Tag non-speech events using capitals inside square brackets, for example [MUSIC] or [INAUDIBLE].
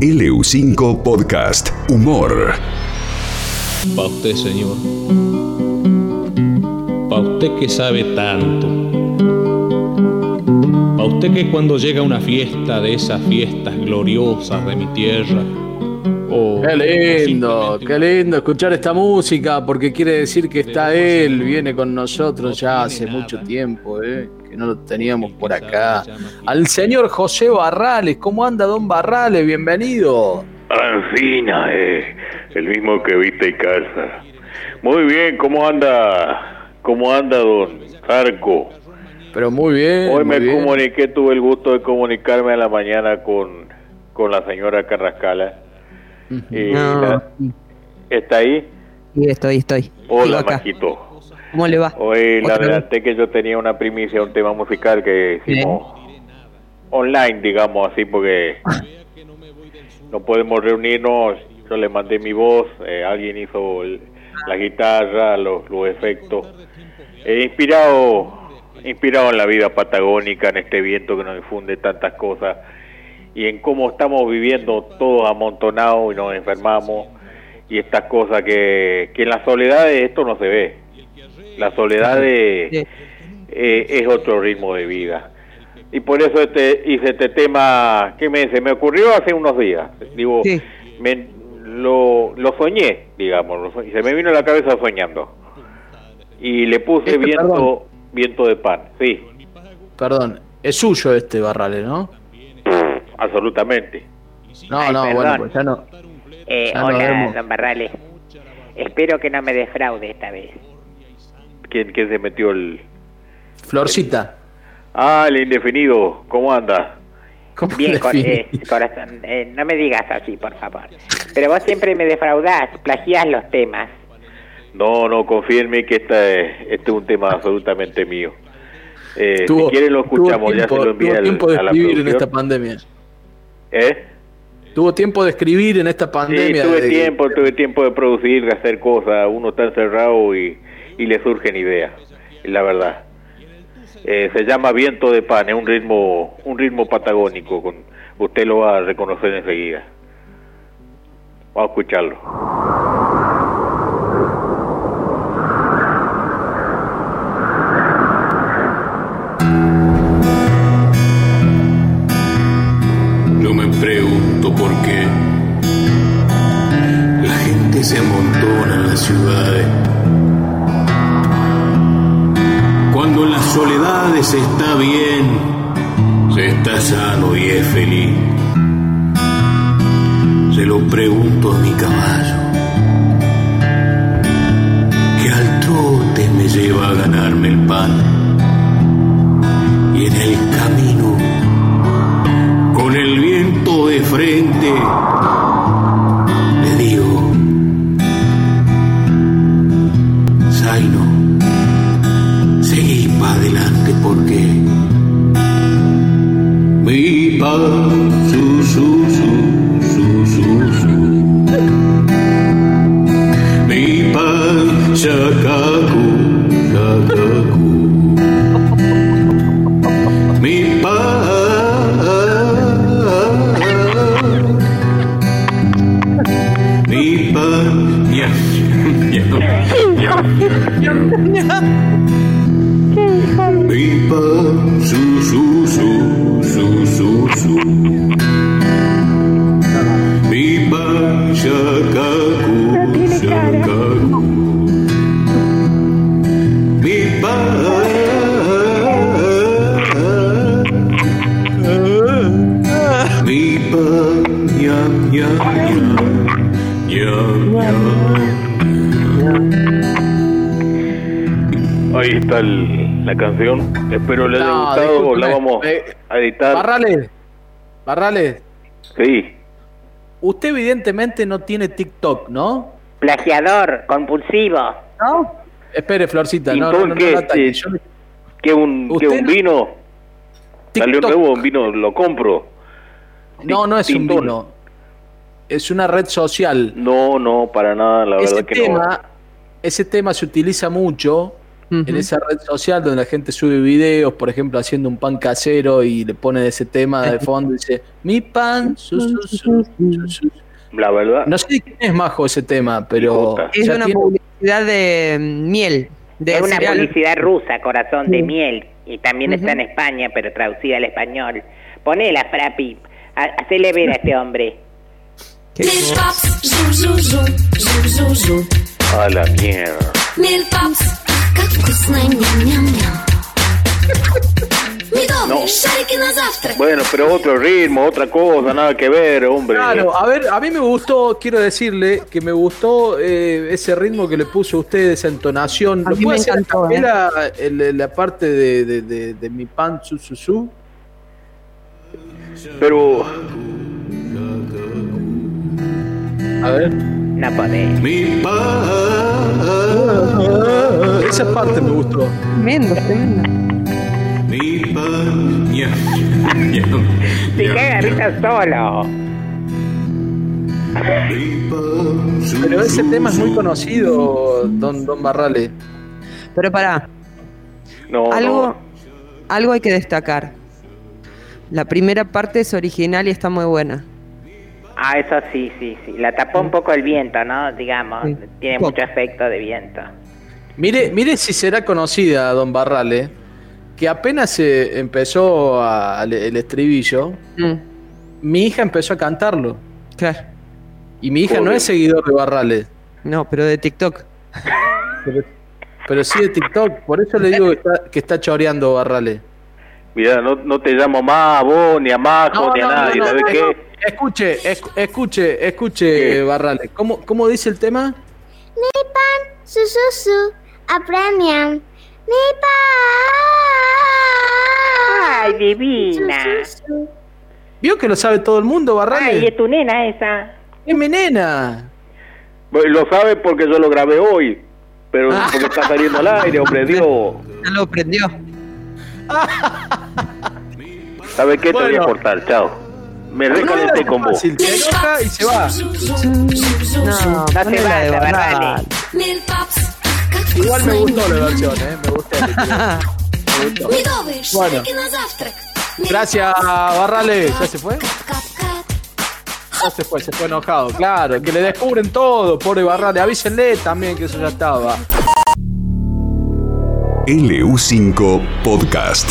LU5 Podcast Humor. Pa' usted, señor. Pa' usted que sabe tanto. Pa' usted que cuando llega una fiesta de esas fiestas gloriosas de mi tierra. o- Qué lindo, qué lindo escuchar esta música porque quiere decir que está él, viene con nosotros ya hace mucho tiempo, ¿eh? Que no lo teníamos por acá. Al señor José Barrales, ¿cómo anda don Barrales? Bienvenido. Ancina, eh, el mismo que viste y calza. Muy bien, ¿cómo anda? ¿Cómo anda don Zarco? Pero muy bien. Hoy muy me bien. comuniqué, tuve el gusto de comunicarme a la mañana con, con la señora Carrascala. Y No. la- ¿Está ahí? Sí, estoy, estoy. Hola, acá. Majito. ¿Cómo le va? Hoy vez. adelanté que yo tenía una primicia, un tema musical que hicimos online, digamos así, porque [LAUGHS] no podemos reunirnos. Yo le mandé mi voz, eh, alguien hizo el- la guitarra, los, los efectos. Eh, inspirado, inspirado en la vida patagónica, en este viento que nos infunde tantas cosas y en cómo estamos viviendo todos amontonados y nos enfermamos y estas cosas que, que en la soledad de esto no se ve. La soledad de, eh, es otro ritmo de vida. Y por eso este, hice este tema que me, se me ocurrió hace unos días. Digo, Sí. me- lo, lo soñé, digamos, lo soñé. se me vino a la cabeza soñando. Y le puse Este, viento, perdón. viento de pan, sí, Perdón, es suyo este Barrales, ¿no? absolutamente. No, Ay, no, perdón. bueno, pues ya no. Eh, Ya hola, vemos. don Barrales. Espero que no me defraude esta vez. ¿Quién, quién se metió el...? Florcita. Ah, el indefinido, ¿cómo anda? ¿Cómo Bien, cor- define? eh, corazón, eh, no me digas así, por favor. Pero vos siempre me defraudás, plagiás los temas. No, no, confía en mí que este, este es un tema absolutamente mío. Eh, Tuvo- si quieren lo escuchamos, tuvo ya se lo envié tuvo al- tiempo de escribir en esta pandemia. ¿Eh? Tuvo tiempo de escribir en esta Sí, pandemia. tuve de- tiempo, tuve tiempo de producir, de hacer cosas. Uno está encerrado y, y le surgen ideas, la verdad. Eh, se llama Viento de Pan, es un ritmo, un ritmo patagónico. Con, usted lo va a reconocer enseguida. Vamos a escucharlo. Pregunto por qué la gente se amontona en las ciudades. Soledades está bien, se está sano y es feliz. Se lo pregunto a mi caballo, que al trote me lleva a ganarme el pan. Y en el camino con el viento de frente, porque mi pan, su, su, su, su, su, su. Mi pan, shakaku, shakaku. Mi pan, mi pan, ya, ya, ya, ya. Mi pan, su, su, su, su, su, su. Mi pan, shakaku, shakaku. Mi pan, yam, yam, yam, yam, yam. Ahí está el- la canción. Espero le haya No, gustado. La vamos eh, a editar. Barrales. Barrales. Sí. Usted evidentemente no tiene TikTok, ¿no? Plagiador, compulsivo. ¿No? Espere, Florcita. ¿Y No, no, no, no qué? Yo ¿Qué un, qué un no- vino? Salió TikTok. nuevo un vino, lo compro. No, no es un vino. Es una red social. No, no, para nada, la ese verdad que tema, no. ese tema se utiliza mucho en Ujú. esa red social donde la gente sube videos, por ejemplo, haciendo un pan casero y le pone ese tema de fondo y dice, mi pan, su, su, su, su, su". La verdad. No sé de quién es majo ese tema, pero. Es una tiene- publicidad de mm, miel. De Es una cereal. publicidad rusa, corazón de miel, y también está en. España, pero traducida al español. Ponela, Frapi, ha- hacele ver a este hombre. Mil zu, zu. A la mierda. Mil как вкусно, ням-ням-ням. Медовый шарики на завтрак. Bueno, pero otro ritmo, otra cosa, nada que ver, hombre. Claro, a ver, a mí me gustó, quiero decirle que me gustó eh, ese ritmo que le puso usted, esa entonación. A ¿Lo mí puede me hacer a encantó, ¿eh? capela, el- la parte de, de- de- de mi pan su su su? Pero A ver. No podés. Mi pan, Esa parte me gustó. Tremendo, tremendo. mi pan. risa solo. Pero ese tema es muy conocido, don, don Barrale. Pero pará, no, algo, no. algo hay que destacar. La primera parte es original y está muy buena. Ah, eso sí, sí, sí. La tapó un poco el viento, ¿no? Digamos, Sí. tiene mucho efecto de viento. Mire, mire si será conocida, don Barrale, que apenas se empezó a- el, el estribillo, Mm, mi hija empezó a cantarlo. claro. Y mi hija no es seguidor de Barrale, No, pero de TikTok. pero, [LAUGHS] pero sí de TikTok. Por eso le digo que está, que está choreando Barrale. Mira, no, no te llamo más a vos, ni a Majo, ni a nadie, ¿sabes no, qué? Escuche, esc- escuche, escuche, ¿Qué? Barrale. ¿Cómo, ¿Cómo dice el tema? Su, su, su, apremian. Mi pa. ¡Ay, divina! ¿Vio que lo sabe todo el mundo, ¡Ay, Barrale? es tu nena esa! ¡Es mi nena! Bueno, Lo sabes porque yo lo grabé hoy, pero Ah. porque está saliendo al aire, hombre, [LAUGHS] Dios. Ya lo prendió. ¿Sabes qué? Te voy Bueno. a cortar, chao me recalenté con vos. Se enoja y se va. No, no se va, verdad. Igual me gustó la versión, ¿eh? Me gustó. me gustó. Bueno. Gracias, Barrale. ¿Ya se fue? Ya se fue, se fue enojado. Claro, que le descubren todo, pobre Barrale. Avísenle también que eso ya estaba. LU5 Podcast.